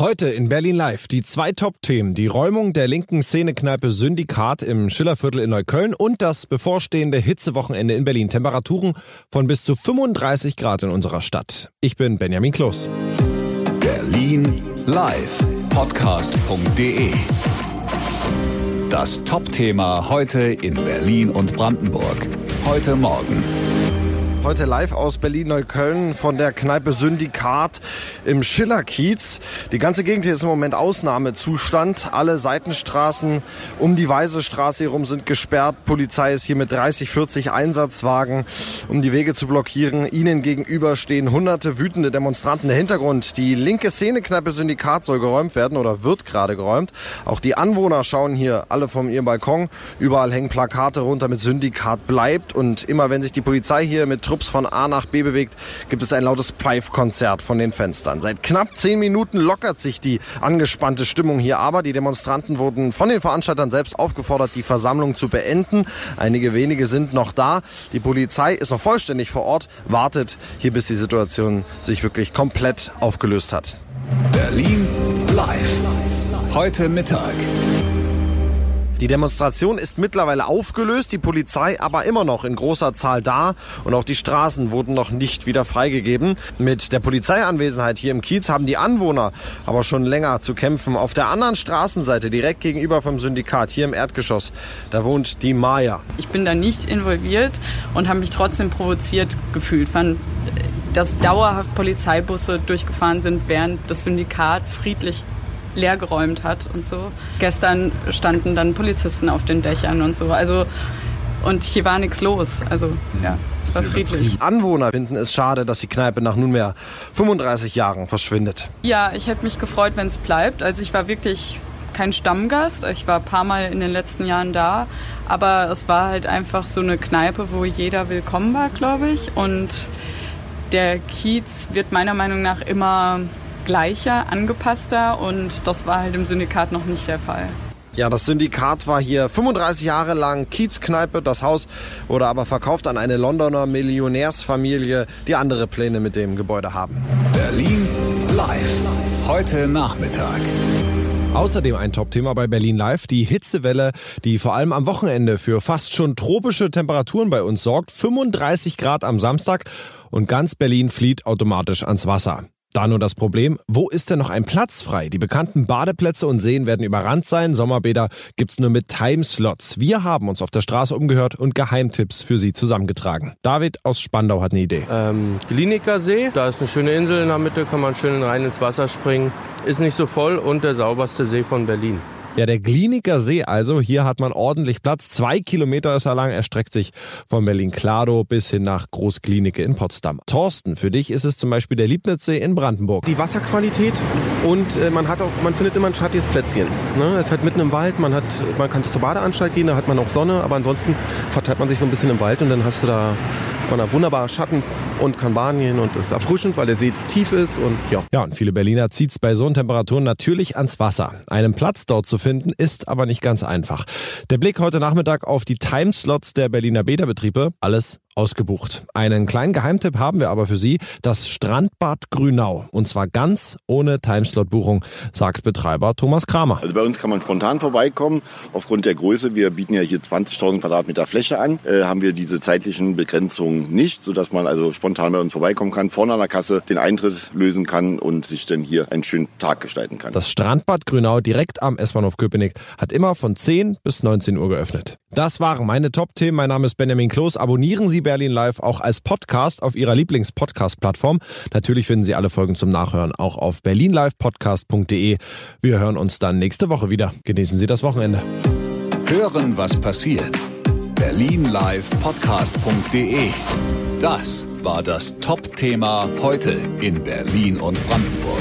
Heute in Berlin Live die zwei Top-Themen, die Räumung der linken Szenekneipe Syndikat im Schillerviertel in Neukölln und das bevorstehende Hitzewochenende in Berlin. Temperaturen von bis zu 35 Grad in unserer Stadt. Ich bin Benjamin Kloß. Berlin Live Podcast.de Das Top-Thema heute in Berlin und Brandenburg. Heute Morgen. Heute live aus Berlin-Neukölln von der Kneipe Syndikat im Schillerkiez. Die ganze Gegend hier ist im Moment Ausnahmezustand. Alle Seitenstraßen um die Weiße Straße herum sind gesperrt. Polizei ist hier mit 30, 40 Einsatzwagen, um die Wege zu blockieren. Ihnen gegenüber stehen hunderte wütende Demonstranten. Der Hintergrund, die linke Szene-Kneipe Syndikat soll geräumt werden oder wird gerade geräumt. Auch die Anwohner schauen hier alle vom ihrem Balkon. Überall hängen Plakate runter mit Syndikat bleibt. Und immer wenn sich die Polizei hier mit Trupps von A nach B bewegt, gibt es ein lautes Pfeifkonzert von den Fenstern. Seit knapp zehn Minuten lockert sich die angespannte Stimmung hier aber. Die Demonstranten wurden von den Veranstaltern selbst aufgefordert, die Versammlung zu beenden. Einige wenige sind noch da. Die Polizei ist noch vollständig vor Ort, wartet hier, bis die Situation sich wirklich komplett aufgelöst hat. Berlin live. Heute Mittag. Die Demonstration ist mittlerweile aufgelöst, die Polizei aber immer noch in großer Zahl da und auch die Straßen wurden noch nicht wieder freigegeben. Mit der Polizeianwesenheit hier im Kiez haben die Anwohner aber schon länger zu kämpfen. Auf der anderen Straßenseite, direkt gegenüber vom Syndikat, hier im Erdgeschoss, da wohnt die Maya. Ich bin da nicht involviert und habe mich trotzdem provoziert gefühlt. Fand, dass dauerhaft Polizeibusse durchgefahren sind, während das Syndikat friedlich leergeräumt hat und so. Gestern standen dann Polizisten auf den Dächern und so. Also und hier war nichts los. Also ja, war friedlich. Die Anwohner finden es schade, dass die Kneipe nach nunmehr 35 Jahren verschwindet. Ja, ich hätte mich gefreut, wenn es bleibt. Also ich war wirklich kein Stammgast. Ich war ein paar Mal in den letzten Jahren da. Aber es war halt einfach so eine Kneipe, wo jeder willkommen war, glaube ich. Und der Kiez wird meiner Meinung nach immer gleicher, angepasster und das war halt im Syndikat noch nicht der Fall. Ja, das Syndikat war hier 35 Jahre lang Kiezkneipe. Das Haus wurde aber verkauft an eine Londoner Millionärsfamilie, die andere Pläne mit dem Gebäude haben. Berlin live. Heute Nachmittag. Außerdem ein Top-Thema bei Berlin Live, die Hitzewelle, die vor allem am Wochenende für fast schon tropische Temperaturen bei uns sorgt. 35 Grad am Samstag und ganz Berlin flieht automatisch ans Wasser. Da nur das Problem, wo ist denn noch ein Platz frei? Die bekannten Badeplätze und Seen werden überrannt sein. Sommerbäder gibt's nur mit Timeslots. Wir haben uns auf der Straße umgehört und Geheimtipps für Sie zusammengetragen. David aus Spandau hat eine Idee. Ähm, Gliniker See, da ist eine schöne Insel in der Mitte, kann man schön rein ins Wasser springen. Ist nicht so voll und der sauberste See von Berlin. Ja, der Gliniker See also, hier hat man ordentlich Platz. Zwei Kilometer ist er lang, er streckt sich von Berlin-Klado bis hin nach Großklinike in Potsdam. Thorsten, für dich ist es zum Beispiel der Liebnitzsee in Brandenburg. Die Wasserqualität und äh, man hat auch, man findet immer ein schattiges Plätzchen. Ne? Es ist halt mitten im Wald, man hat, man kann zur Badeanstalt gehen, da hat man auch Sonne, aber ansonsten verteilt man sich so ein bisschen im Wald und dann hast du da man hat wunderbar Schatten und kann baden gehen und ist erfrischend, weil der See tief ist und ja. Ja, und viele Berliner zieht's bei so Temperaturen natürlich ans Wasser. Einen Platz dort zu finden ist aber nicht ganz einfach. Der Blick heute Nachmittag auf die Timeslots der Berliner Bäderbetriebe, alles ausgebucht. Einen kleinen Geheimtipp haben wir aber für Sie, das Strandbad Grünau. Und zwar ganz ohne Timeslot-Buchung, sagt Betreiber Thomas Kramer. Also bei uns kann man spontan vorbeikommen. Aufgrund der Größe, wir bieten ja hier 20.000 Quadratmeter Fläche an, äh, haben wir diese zeitlichen Begrenzungen nicht, sodass man also spontan bei uns vorbeikommen kann, vorne an der Kasse den Eintritt lösen kann und sich dann hier einen schönen Tag gestalten kann. Das Strandbad Grünau direkt am S-Bahnhof Köpenick hat immer von 10 bis 19 Uhr geöffnet. Das waren meine Top-Themen. Mein Name ist Benjamin Kloß. Abonnieren Sie Berlin Live auch als Podcast auf Ihrer Lieblings-Podcast-Plattform. Natürlich finden Sie alle Folgen zum Nachhören auch auf berlinlivepodcast.de. Wir hören uns dann nächste Woche wieder. Genießen Sie das Wochenende. Hören, was passiert. berlinlivepodcast.de Das war das Top-Thema heute in Berlin und Brandenburg.